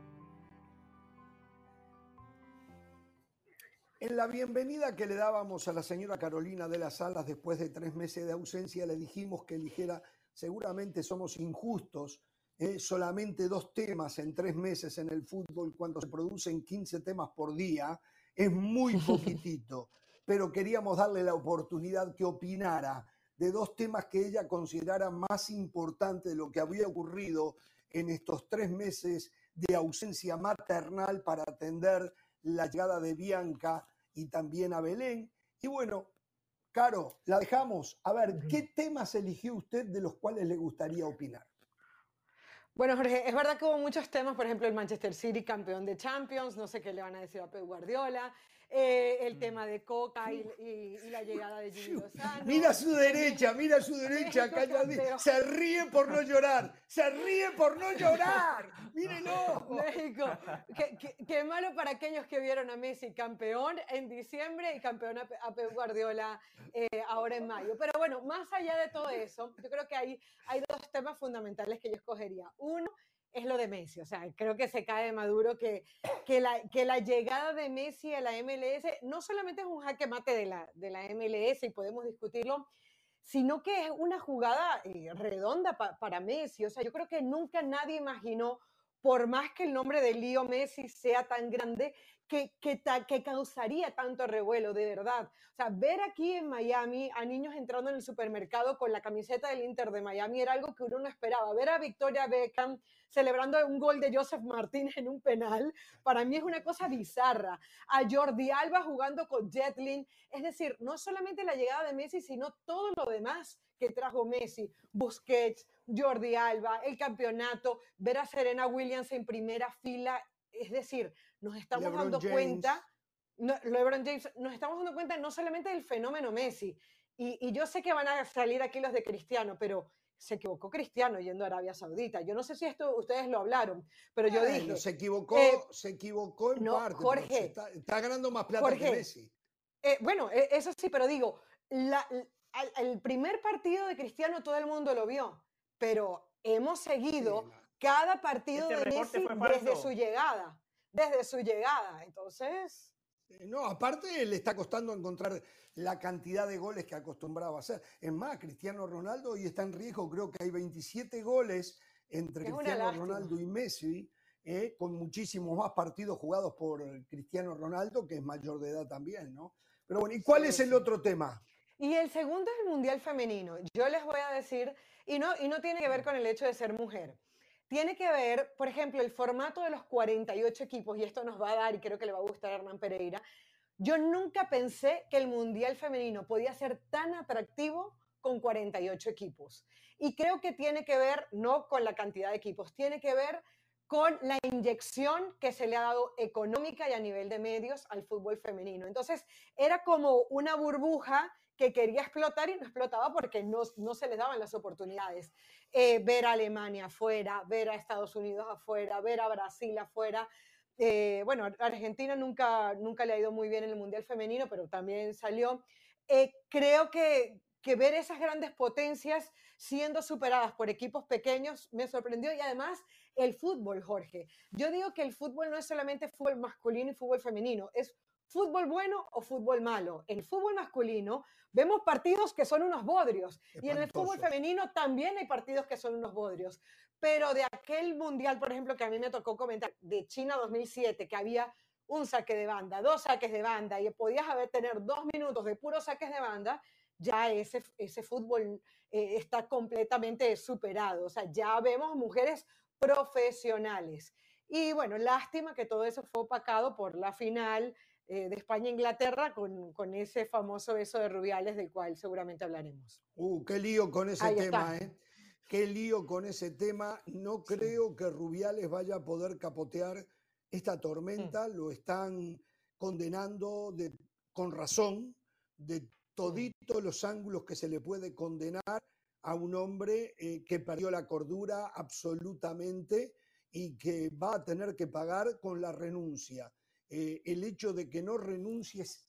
En la bienvenida que le dábamos a la señora Carolina de las Salas después de tres meses de ausencia, le dijimos que eligiera, seguramente somos injustos, eh, solamente dos temas en tres meses en el fútbol cuando se producen 15 temas por día, es muy poquitito, pero queríamos darle la oportunidad que opinara de dos temas que ella considerara más importantes de lo que había ocurrido en estos tres meses de ausencia maternal para atender la llegada de Bianca y también a Belén. Y bueno, Caro, la dejamos. A ver, ¿qué temas eligió usted de los cuales le gustaría opinar? Bueno, Jorge, es verdad que hubo muchos temas, por ejemplo, el Manchester City campeón de Champions, no sé qué le van a decir a Pep Guardiola, eh, el mm. tema de Coca y, la llegada de Jimmy Lozano. Mira a su derecha, mira a su derecha, se ríe por no llorar, se ríe por no llorar, mírenlo. México, qué, malo para aquellos que vieron a Messi campeón en diciembre y campeón a, Pep Guardiola eh, ahora en mayo. Pero bueno, más allá de todo eso, yo creo que hay, hay dos temas fundamentales que yo escogería. Uno, es lo de Messi. O sea, creo que se cae de Maduro que, que, la, que la llegada de Messi a la MLS no solamente es un jaque mate de la, de la MLS y podemos discutirlo, sino que es una jugada eh, redonda para Messi. O sea, yo creo que nunca nadie imaginó, por más que el nombre de Leo Messi sea tan grande, que, que, que, causaría tanto revuelo, de verdad. O sea, ver aquí en Miami a niños entrando en el supermercado con la camiseta del Inter de Miami era algo que uno no esperaba. Ver a Victoria Beckham celebrando un gol de Joseph Martínez en un penal, para mí es una cosa bizarra. A Jordi Alba jugando con Jetlin. Es decir, no solamente la llegada de Messi, sino todo lo demás que trajo Messi. Busquets, Jordi Alba, el campeonato, ver a Serena Williams en primera fila. Es decir, nos estamos dando cuenta, no, LeBron James, nos estamos dando cuenta no solamente del fenómeno Messi, y, yo sé que van a salir aquí los de Cristiano, pero se equivocó Cristiano yendo a Arabia Saudita. Yo no sé si esto ustedes lo hablaron, pero yo dije. Se equivocó, eh, se equivocó en parte. Jorge. Está, ganando más plata que Messi. Eh, bueno, e, eso sí, pero digo, el primer partido de Cristiano todo el mundo lo vio, pero hemos seguido cada partido este de Messi desde su llegada desde su llegada. Entonces... No, aparte le está costando encontrar la cantidad de goles que acostumbraba a hacer. Es más, Cristiano Ronaldo hoy está en riesgo, creo que hay 27 goles entre Cristiano Ronaldo y Messi, eh, con muchísimos más partidos jugados por Cristiano Ronaldo, que es mayor de edad también, ¿no? Pero bueno, ¿y cuál es el otro tema? Y el segundo es el Mundial Femenino. Yo les voy a decir, y no, tiene que ver con el hecho de ser mujer tiene que ver, por ejemplo, el formato de los 48 equipos, y esto nos va a dar, y creo que le va a gustar a Hernán Pereira. Yo nunca pensé que el Mundial Femenino podía ser tan atractivo con 48 equipos. Y creo que tiene que ver no con la cantidad de equipos, tiene que ver con la inyección que se le ha dado económica y a nivel de medios al fútbol femenino. Entonces, era como una burbuja que quería explotar y no explotaba porque no, no se les daban las oportunidades. Eh, ver a Alemania afuera, ver a Estados Unidos afuera, ver a Brasil afuera. Eh, bueno, Argentina nunca, nunca le ha ido muy bien en el Mundial Femenino, pero también salió. Eh, creo que, que ver esas grandes potencias siendo superadas por equipos pequeños me sorprendió y además el fútbol, Jorge. Yo digo que el fútbol no es solamente fútbol masculino y fútbol femenino, es fútbol bueno o fútbol malo. En el fútbol masculino vemos partidos que son unos bodrios y en el fútbol femenino también hay partidos que son unos bodrios. Pero de aquel mundial, por ejemplo, que a mí me tocó comentar, de China 2007, que había un saque de banda, dos saques de banda y podías haber tener dos minutos de puros saques de banda, ya ese, ese fútbol eh, está completamente superado. O sea, ya vemos mujeres profesionales. Y bueno, lástima que todo eso fue opacado por la final eh, de España-Inglaterra con, con, ese famoso beso de Rubiales del cual seguramente hablaremos. Uh, qué lío con ese tema, ¿eh? Qué lío con ese tema. No creo que Rubiales vaya a poder capotear esta tormenta. Lo están condenando de, con razón de toditos los ángulos que se le puede condenar a un hombre eh, que perdió la cordura absolutamente y que va a tener que pagar con la renuncia. Eh, el hecho de que no renuncies,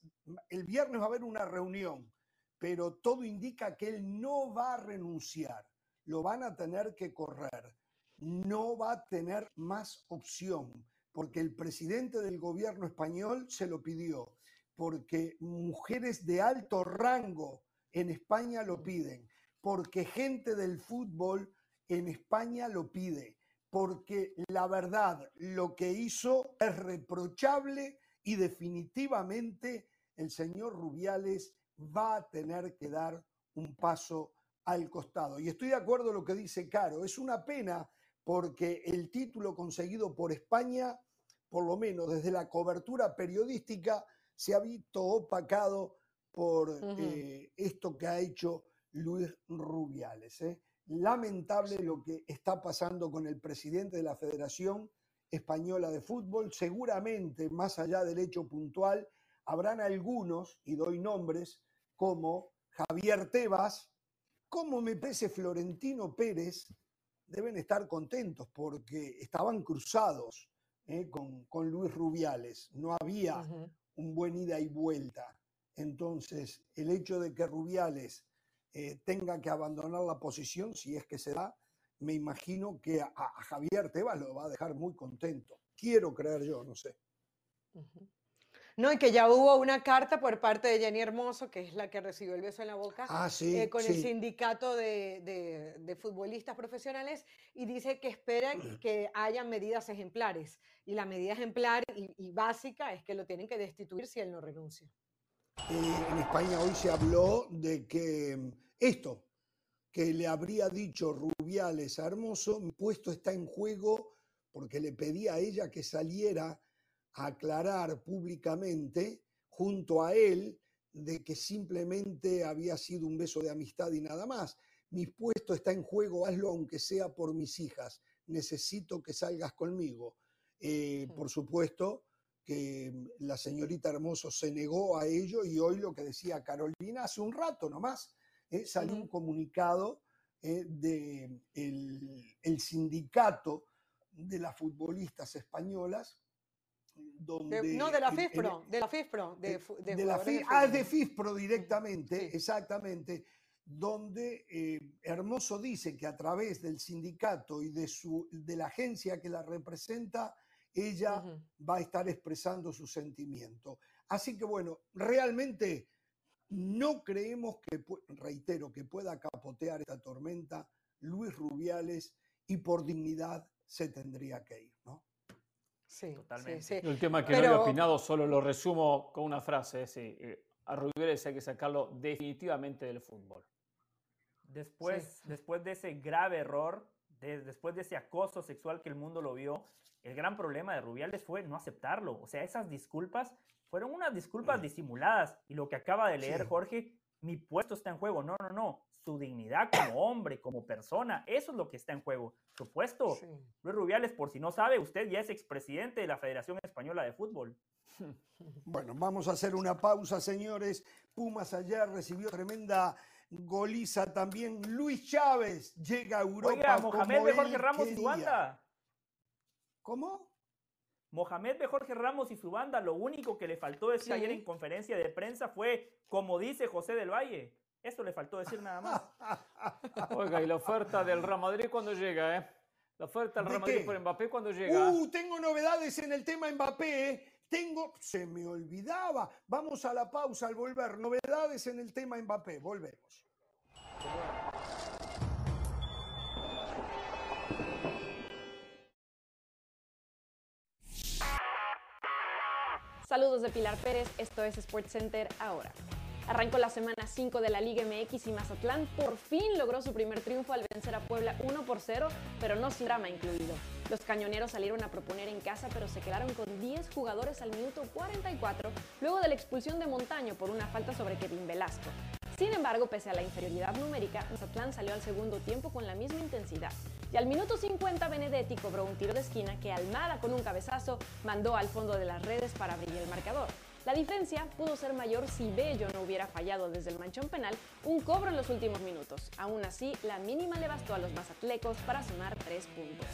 el viernes va a haber una reunión, pero todo indica que él no va a renunciar, lo van a tener que correr, no va a tener más opción, porque el presidente del gobierno español se lo pidió, porque mujeres de alto rango en España lo piden, porque gente del fútbol en España lo pide, porque la verdad lo que hizo es reprochable y definitivamente el señor Rubiales va a tener que dar un paso al costado. Y estoy de acuerdo con lo que dice Caro, es una pena porque el título conseguido por España, por lo menos desde la cobertura periodística, se ha visto opacado por eh, esto que ha hecho Luis Rubiales. ¿eh? Lamentable lo que está pasando con el presidente de la Federación Española de Fútbol. Seguramente, más allá del hecho puntual, habrán algunos, y doy nombres, como Javier Tebas, como me parece Florentino Pérez, deben estar contentos porque estaban cruzados ¿eh? con, Luis Rubiales. No había un buen ida y vuelta. Entonces, el hecho de que Rubiales eh, tenga que abandonar la posición, si es que se da, me imagino que a, Javier Tebas lo va a dejar muy contento. Quiero creer yo, no sé. No, y que ya hubo una carta por parte de Jenny Hermoso, que es la que recibió el beso en la boca, ah, eh, con el sindicato de, futbolistas profesionales y dice que espera que haya medidas ejemplares. Y la medida ejemplar y, básica es que lo tienen que destituir si él no renuncia. Eh, en España hoy se habló de que mm, esto, que le habría dicho Rubiales a Hermoso, mi puesto está en juego porque le pedí a ella que saliera aclarar públicamente junto a él de que simplemente había sido un beso de amistad y nada más. Mi puesto está en juego, hazlo aunque sea por mis hijas. Necesito que salgas conmigo. Eh, por supuesto que la señorita Hermoso se negó a ello y hoy lo que decía Carolina hace un rato nomás, eh, salió un comunicado eh, del de el sindicato de las futbolistas españolas no, de la FIFPRO, de la FIFPRO. De, la ah, de FIFPRO directamente, exactamente, donde eh, Hermoso dice que a través del sindicato y de, su, de la agencia que la representa, ella va a estar expresando su sentimiento. Así que bueno, realmente no creemos que, reitero, que pueda capotear esta tormenta Luis Rubiales y por dignidad se tendría que ir, ¿no? Sí, totalmente. El tema que no había opinado, solo lo resumo con una frase. Eh, a Rubiales hay que sacarlo definitivamente del fútbol. Después, después de ese grave error, después de ese acoso sexual que el mundo lo vio, el gran problema de Rubiales fue no aceptarlo. O sea, esas disculpas fueron unas disculpas disimuladas. Y lo que acaba de leer Jorge, mi puesto está en juego. No, no, no su dignidad como hombre, como persona. Eso es lo que está en juego. Supuesto. Luis Rubiales, por si no sabe, usted ya es expresidente de la Federación Española de Fútbol. Bueno, vamos a hacer una pausa, señores. Pumas ayer recibió tremenda goliza también. Luis Chávez llega a Europa. Oiga, Mohamed de Jorge Ramos y su. ¿Cómo? Mohamed de Jorge Ramos y su banda, lo único que le faltó decir ayer en conferencia de prensa fue, como dice José del Valle, eso le faltó decir nada más. Oiga, y la oferta del Real Madrid cuando llega, ¿eh? La oferta del Real Madrid por Mbappé cuando llega. Uh, tengo novedades en el tema Mbappé, ¿eh? Tengo, se me olvidaba. Vamos a la pausa al volver. Novedades en el tema Mbappé. Volvemos. Saludos de Pilar Pérez, esto es Sports Center ahora. Arrancó la semana 5 de la Liga MX y Mazatlán por fin logró su primer triunfo al vencer a Puebla 1 por 0, pero no sin drama incluido. Los cañoneros salieron a proponer en casa, pero se quedaron con 10 jugadores al minuto 44, luego de la expulsión de Montaño por una falta sobre Kevin Velasco. Sin embargo, pese a la inferioridad numérica, Mazatlán salió al segundo tiempo con la misma intensidad. Y al minuto 50 Benedetti cobró un tiro de esquina que Almada con un cabezazo mandó al fondo de las redes para abrir el marcador. La diferencia pudo ser mayor si Bello no hubiera fallado desde el manchón penal un cobro en los últimos minutos. Aún así, la mínima le bastó a los mazatlecos para sumar tres puntos.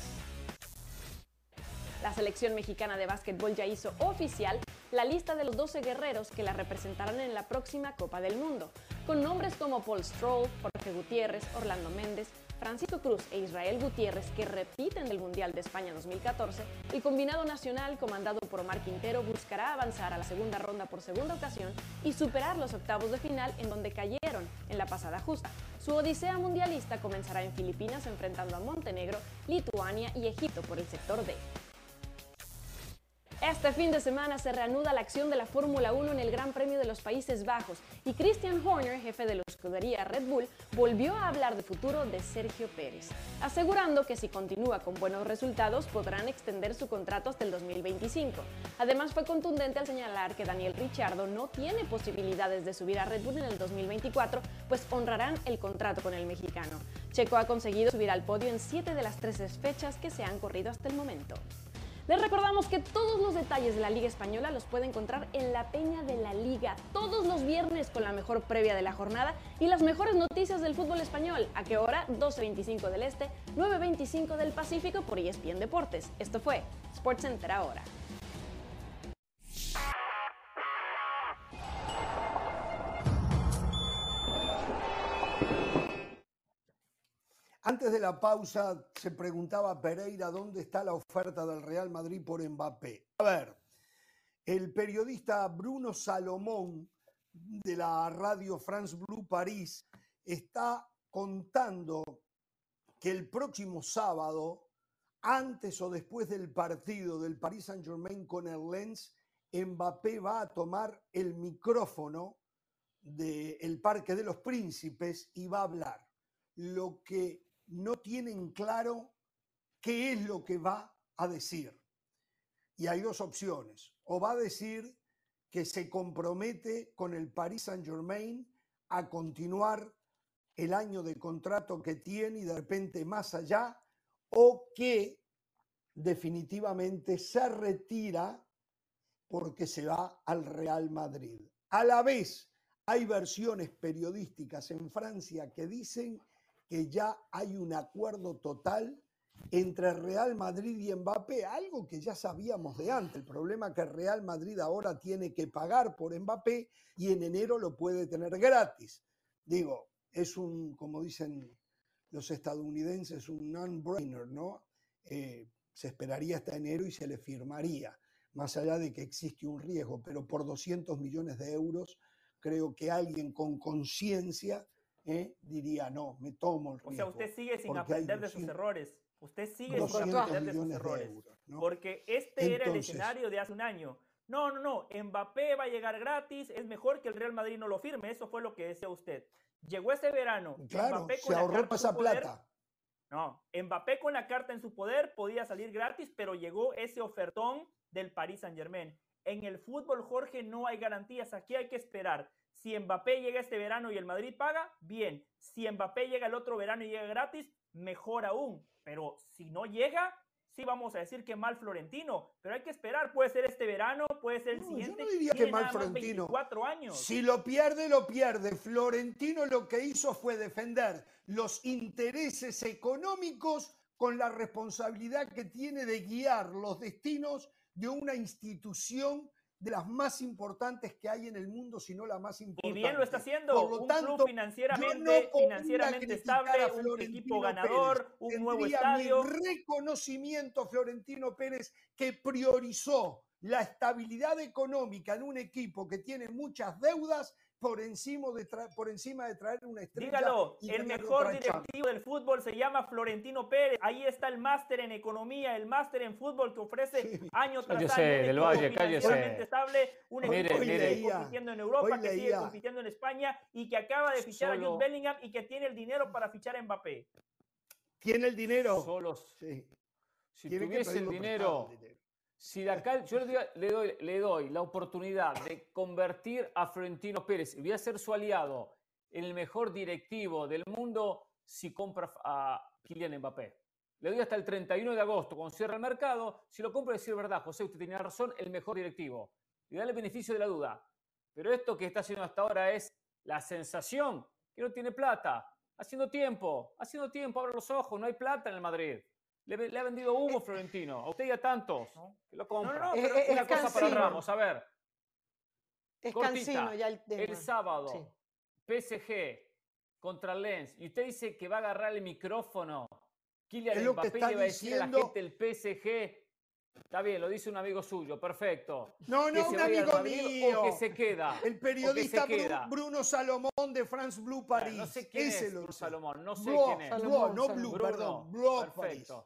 La selección mexicana de básquetbol ya hizo oficial la lista de los 12 guerreros que la representarán en la próxima Copa del Mundo, con nombres como Paul Stroll, Jorge Gutiérrez, Orlando Méndez, Francisco Cruz e Israel Gutiérrez, que repiten del Mundial de España 2014, el combinado nacional comandado por Omar Quintero buscará avanzar a la segunda ronda por segunda ocasión y superar los octavos de final en donde cayeron en la pasada justa. Su odisea mundialista comenzará en Filipinas enfrentando a Montenegro, Lituania y Egipto por el sector D. Este fin de semana se reanuda la acción de la Fórmula 1 en el Gran Premio de los Países Bajos y Christian Horner, jefe de la escudería Red Bull, volvió a hablar de futuro de Sergio Pérez, asegurando que si continúa con buenos resultados podrán extender su contrato hasta el 2025. Además fue contundente al señalar que Daniel Ricciardo no tiene posibilidades de subir a Red Bull en el 2024, pues honrarán el contrato con el mexicano. Checo ha conseguido subir al podio en 7 de las 13 fechas que se han corrido hasta el momento. Les recordamos que todos los detalles de la Liga Española los puede encontrar en la Peña de la Liga todos los viernes con la mejor previa de la jornada y las mejores noticias del fútbol español. ¿A qué hora? 12.25 del Este, 9.25 del Pacífico por ESPN Deportes. Esto fue SportsCenter ahora. Antes de la pausa se preguntaba Pereira dónde está la oferta del Real Madrid por Mbappé. A ver, el periodista Bruno Salomón de la radio France Blue París está contando que el próximo sábado, antes o después del partido del Paris Saint-Germain con el Lens, Mbappé va a tomar el micrófono del Parque de los Príncipes y va a hablar. Lo que no tienen claro qué es lo que va a decir. Y hay dos opciones. O va a decir que se compromete con el Paris Saint-Germain a continuar el año de contrato que tiene y de repente más allá, o que definitivamente se retira porque se va al Real Madrid. A la vez, hay versiones periodísticas en Francia que dicen que ya hay un acuerdo total entre Real Madrid y Mbappé, algo que ya sabíamos de antes. El problema que Real Madrid ahora tiene que pagar por Mbappé y en enero lo puede tener gratis. Digo, es un, como dicen los estadounidenses, un non-brainer, ¿no? Eh, se esperaría hasta enero y se le firmaría, más allá de que existe un riesgo, pero por 200 millones de euros creo que alguien con conciencia ¿eh? diría, no, me tomo el riesgo. O sea, usted sigue sin aprender de sus errores. Usted sigue sin aprender de sus errores. Porque este era el escenario de hace un año. No, no, no. Mbappé va a llegar gratis. Es mejor que el Real Madrid no lo firme. Eso fue lo que decía usted. Llegó ese verano. Claro, Mbappé con se ahorró esa plata. No, Mbappé con la carta en su poder podía salir gratis, pero llegó ese ofertón del Paris Saint Germain. En el fútbol, Jorge, no hay garantías. Aquí hay que esperar. Si Mbappé llega este verano y el Madrid paga, bien. Si Mbappé llega el otro verano y llega gratis, mejor aún. Pero si no llega, sí vamos a decir que mal Florentino. Pero hay que esperar. Puede ser este verano, puede ser el siguiente. Yo no diría que mal Florentino. años. Si lo pierde, lo pierde. Florentino lo que hizo fue defender los intereses económicos con la responsabilidad que tiene de guiar los destinos de una institución de las más importantes que hay en el mundo, si no la más importante. Y bien lo está haciendo. un club financieramente, financieramente estable, un equipo ganador, un nuevo estadio. Mi reconocimiento Florentino Pérez que priorizó la estabilidad económica en un equipo que tiene muchas deudas por encima de, por encima de traer una estrella. Dígalo, el mejor directivo del fútbol se llama Florentino Pérez. Ahí está el máster en economía, el máster en fútbol que ofrece año tras año. del Valle, cállese. estable, un equipo que sigue compitiendo en Europa, que sigue compitiendo en España y que acaba de fichar a Jude Bellingham y que tiene el dinero para fichar a Mbappé. ¿Tiene el dinero? Solos. Sí. Si tuviese el dinero si de acá yo le doy, le, doy, la oportunidad de convertir a Florentino Pérez voy a ser su aliado en el mejor directivo del mundo si compra a Kylian Mbappé. Le doy hasta el 31 de agosto, cuando cierra el mercado. Si lo compro, decir verdad, José, usted tenía razón, el mejor directivo. y darle beneficio de la duda. Pero esto que está haciendo hasta ahora es la sensación que no tiene plata. Haciendo tiempo, haciendo tiempo, abre los ojos, no hay plata en el Madrid. Le, ha vendido humo Florentino, a usted y a tantos que lo compran. No, no, es, una cosa para Ramos, a ver. Es cansino ya el El sábado, PSG contra Lens, y usted dice que va a agarrar el micrófono. Kylian Mbappé le va a decir a la gente del PSG Está bien, lo dice un amigo suyo, perfecto. No, no, un amigo mío. O que se queda. El periodista Bruno Salomón de France Blue Paris. no sé quién es Bruno Salomón, no sé quién es. Salomón, no Blue, perdón. Blue perfecto.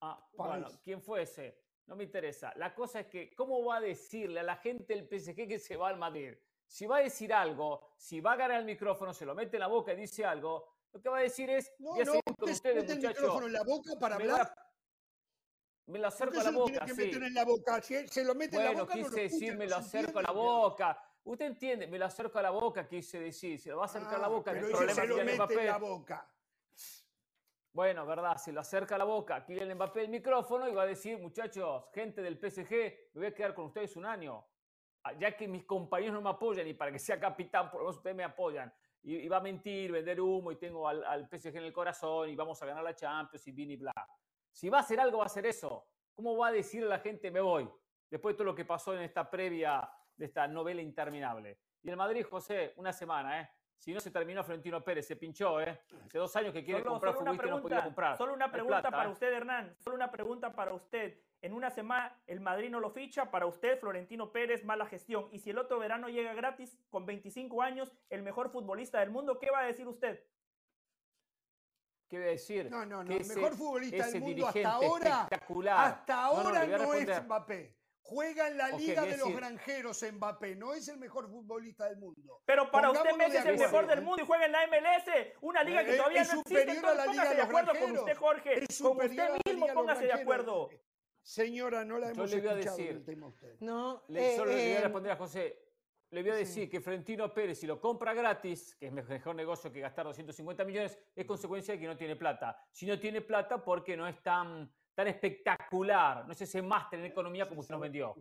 Ah, bueno, ¿quién fue ese? No me interesa. La cosa es que, ¿cómo va a decirle a la gente del PSG que se va al Madrid? Si va a decir algo, si va a agarrar el micrófono, se lo mete en la boca y dice algo, lo que va a decir es, no, voy a no, con ustedes, muchachos. el micrófono en la boca para hablar? Me lo acerco a la boca. que meter en la boca. Si se lo mete en la boca. Bueno, quise decir, me lo acerco a la boca. Usted entiende, me lo acerco a la boca, quise decir. Se lo va a acercar a la ah, boca. Pero el se lo mete en la boca. Bueno, verdad, se lo acerca a la boca Kylian Mbappé el micrófono y va a decir, muchachos, gente del PSG, me voy a quedar con ustedes un año. Ah, ya que mis compañeros no me apoyan y para que sea capitán, por lo menos ustedes me apoyan. Y, va a mentir, vender humo y tengo al, al, PSG en el corazón y vamos a ganar la Champions y bin y bla. Si va a hacer algo, va a hacer eso. ¿Cómo va a decir a la gente me voy? Después de todo lo que pasó en esta previa de esta novela interminable. Y el Madrid, José, una semana, ¿eh? Si no se terminó Florentino Pérez, se pinchó, ¿eh? Hace dos años que quiere comprar solo y no podía comprar. Solo una pregunta para ¿eh? usted, Hernán. Solo una pregunta para usted. En una semana el Madrid no lo ficha, para usted Florentino Pérez, mala gestión. Y si el otro verano llega gratis, con 25 años, el mejor futbolista del mundo, ¿qué va a decir usted? ¿Qué voy a decir? No, no, no. El mejor futbolista del mundo hasta ahora, hasta ahora no, es Mbappé. Juega en la Liga de los Granjeros Mbappé, no es el mejor futbolista del mundo. Pero para usted Messi es el mejor del mundo y juega en la MLS, una liga que todavía no existe. Entonces póngase de acuerdo con usted, Jorge. Con usted mismo póngase de acuerdo. Señora, no la hemos escuchado el tema usted. No, le, solo le voy a eh, responder a José le voy a decir que Florentino Pérez, si lo compra gratis, que es mejor negocio que gastar 250 millones, es consecuencia de que no tiene plata. Si no tiene plata, porque no es tan, tan espectacular, no es ese máster en economía como usted nos vendió.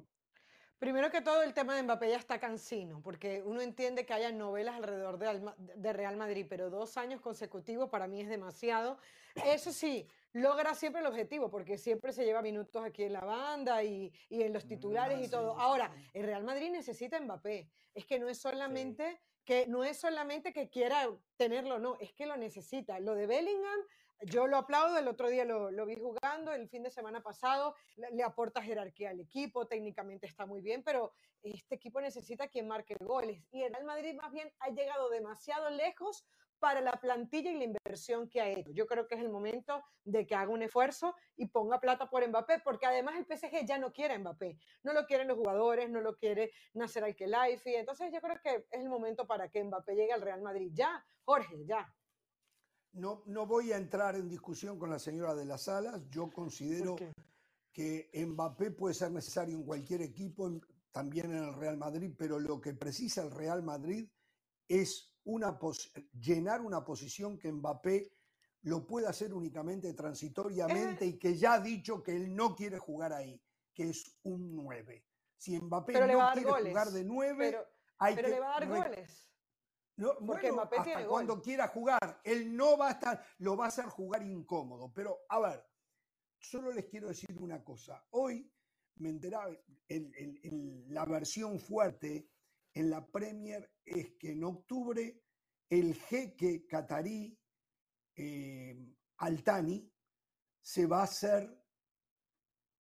Primero que todo, el tema de Mbappé ya está cansino, porque uno entiende que haya novelas alrededor de Real Madrid, pero dos años consecutivos para mí es demasiado. Eso sí, logra siempre el objetivo, porque siempre se lleva minutos aquí en la banda y, en los titulares y todo. Ahora, el Real Madrid necesita Mbappé. Es que no es solamente que no es solamente que quiera tenerlo, no, es que lo necesita. Lo de Bellingham, yo lo aplaudo, el otro día lo, vi jugando, el fin de semana pasado, le, aporta jerarquía al equipo, técnicamente está muy bien, pero este equipo necesita quien marque goles. Y el Real Madrid más bien ha llegado demasiado lejos para la plantilla y la inversión que ha hecho. Yo creo que es el momento de que haga un esfuerzo y ponga plata por Mbappé, porque además el PSG ya no quiere Mbappé, no lo quieren los jugadores, no lo quiere Nasser Al-Khelaifi, entonces yo creo que es el momento para que Mbappé llegue al Real Madrid. Ya, Jorge, ya. No, no voy a entrar en discusión con la señora de las Salas, yo considero que Mbappé puede ser necesario en cualquier equipo, también en el Real Madrid, pero lo que precisa el Real Madrid es una llenar una posición que Mbappé lo puede hacer únicamente transitoriamente y que ya ha dicho que él no quiere jugar ahí, que es un 9. Si Mbappé no quiere jugar de 9, pero, hay pero le va a dar goles. No, Porque Mbappé hasta cuando quiera jugar, él no va a estar, lo va a hacer jugar incómodo. Pero a ver, solo les quiero decir una cosa. Hoy me enteraba, la versión fuerte en la Premier es que en octubre el jeque catarí eh, Altani se va a hacer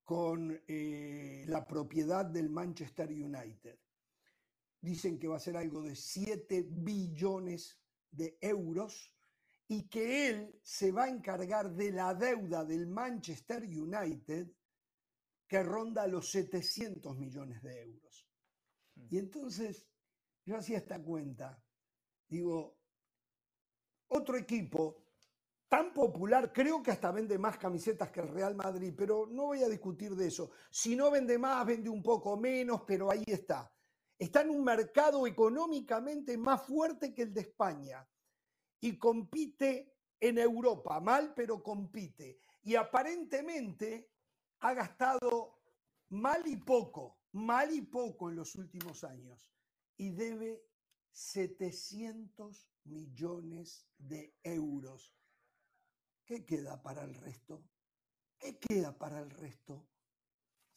con eh, la propiedad del Manchester United. Dicen que va a ser algo de 7 billones de euros y que él se va a encargar de la deuda del Manchester United que ronda los 700 millones de euros. Mm. Y entonces yo hacía esta cuenta. Digo, otro equipo tan popular, creo que hasta vende más camisetas que el Real Madrid, pero no voy a discutir de eso. Si no vende más, vende un poco menos, pero ahí está. Está en un mercado económicamente más fuerte que el de España y compite en Europa, mal, pero compite. Y aparentemente ha gastado mal y poco mal y poco en los últimos años y debe 700 millones de euros. ¿Qué queda para el resto? ¿Qué queda para el resto?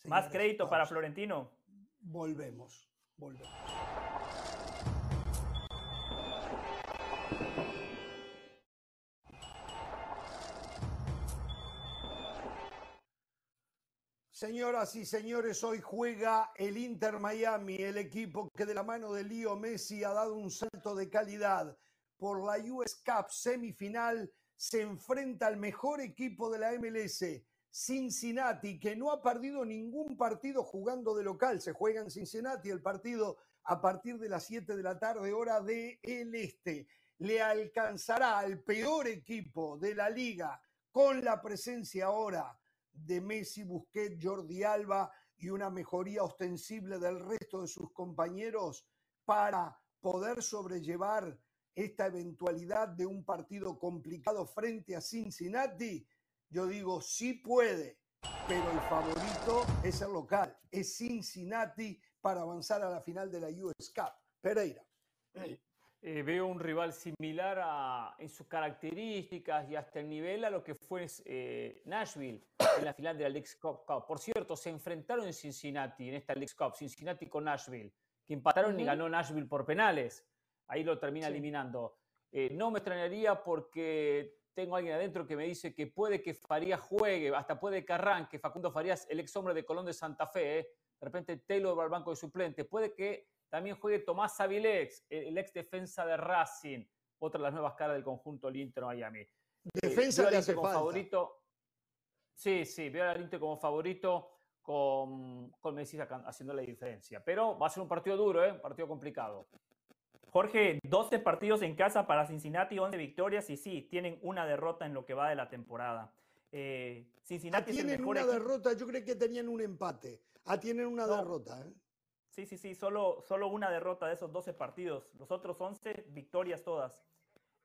Más crédito para Florentino. Volvemos, Señoras y señores, hoy juega el Inter Miami, el equipo que de la mano de Leo Messi ha dado un salto de calidad. Por la US Cup semifinal se enfrenta al mejor equipo de la MLS, Cincinnati, que no ha perdido ningún partido jugando de local. Se juega en Cincinnati el partido a partir de las 7 de la tarde, hora del el este. Le alcanzará al peor equipo de la liga con la presencia ahora de Messi, Busquets, Jordi Alba y una mejoría ostensible del resto de sus compañeros para poder sobrellevar esta eventualidad de un partido complicado frente a Cincinnati? Yo digo, sí puede, pero el favorito es el local, es Cincinnati para avanzar a la final de la US Cup. Pereira. Eh, veo un rival similar a, en sus características y hasta el nivel a lo que fue eh, Nashville en la final de la League Cup. Por cierto, se enfrentaron en Cincinnati, en esta League Cup, Cincinnati con Nashville, que empataron y ganó Nashville por penales. Ahí lo termina eliminando. Eh, no me extrañaría porque tengo alguien adentro que me dice que puede que Farías juegue, hasta puede que arranque Facundo Farías, el ex hombre de Colón de Santa Fe. De repente Taylor va al banco de suplente. Puede que también juegue Tomás Avilex, el ex defensa de Racing, otra de las nuevas caras del conjunto del Inter Miami. Eh, defensa de como favorito. Sí, sí, veo al Inter como favorito con, con Messi haciendo la diferencia. Pero va a ser un partido duro, ¿eh? un partido complicado. Jorge, 12 partidos en casa para Cincinnati, 11 victorias y sí, tienen una derrota en lo que va de la temporada. Eh, Cincinnati ah, tienen una derrota, yo creo que tenían un empate. Ah, tienen una derrota. ¿eh? Sí, sí, sí, solo, solo una derrota de esos 12 partidos. Los otros 11 victorias todas.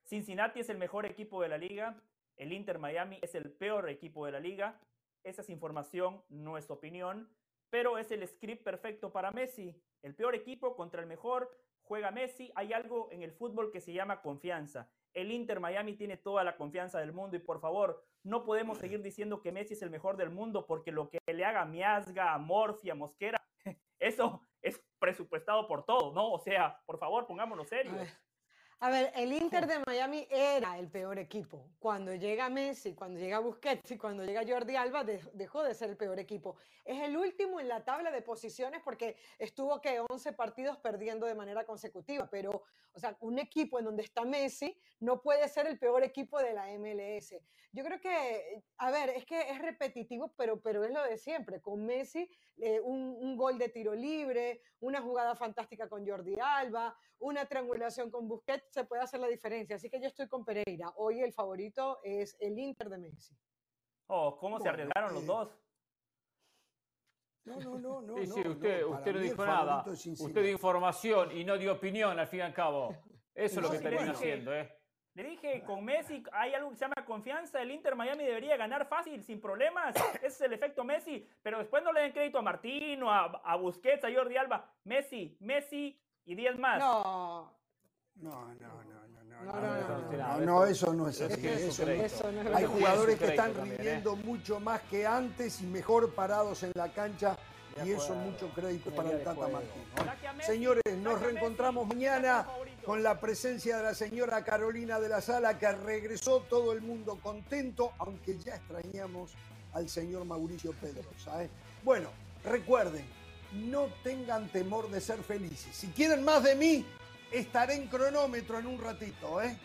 Cincinnati es el mejor equipo de la liga. El Inter Miami es el peor equipo de la liga. Esa es información, no es opinión. Pero es el script perfecto para Messi. El peor equipo contra el mejor. Juega Messi. Hay algo en el fútbol que se llama confianza. El Inter Miami tiene toda la confianza del mundo y por favor, no podemos seguir diciendo que Messi es el mejor del mundo porque lo que le haga Miasga, Morfia, Mosquera, eso es presupuestado por todo, ¿no? O sea, por favor, pongámonos serios. A ver, el Inter de Miami era el peor equipo. Cuando llega Messi, cuando llega Busquets y cuando llega Jordi Alba, dejó de ser el peor equipo. Es el último en la tabla de posiciones porque estuvo que 11 partidos perdiendo de manera consecutiva. Pero, o sea, un equipo en donde está Messi no puede ser el peor equipo de la MLS. Yo creo que, a ver, es que es repetitivo, pero, pero es lo de siempre. Con Messi, eh, un, un gol de tiro libre, una jugada fantástica con Jordi Alba, una triangulación con Busquets se puede hacer la diferencia. Así que yo estoy con Pereira. Hoy el favorito es el Inter de Messi. Oh, ¿cómo se arriesgaron los dos? No, no, no, no. Sí, sí, usted, usted no dijo nada. Usted dio información y no dio opinión, al fin y al cabo. Eso es lo que termina haciendo, ¿eh? Le dije, con Messi hay algo que se llama confianza. El Inter Miami debería ganar fácil, sin problemas. Ese es el efecto Messi. Pero después no le den crédito a Martino, a, a Busquets, a Jordi Alba. Messi, Messi y 10 más. No, no, no, no, no, no, no, no, eso no es así. hay jugadores que están rindiendo mucho más que antes y mejor parados en la cancha y eso mucho crédito para el Tata Martín. Señores, nos reencontramos mañana con la presencia de la señora Carolina de la Sala que regresó todo el mundo contento, aunque ya extrañamos al señor Mauricio Pedrosa. Bueno, recuerden, no tengan temor de ser felices. Si quieren más de mí, estaré en cronómetro en un ratito, ¿eh?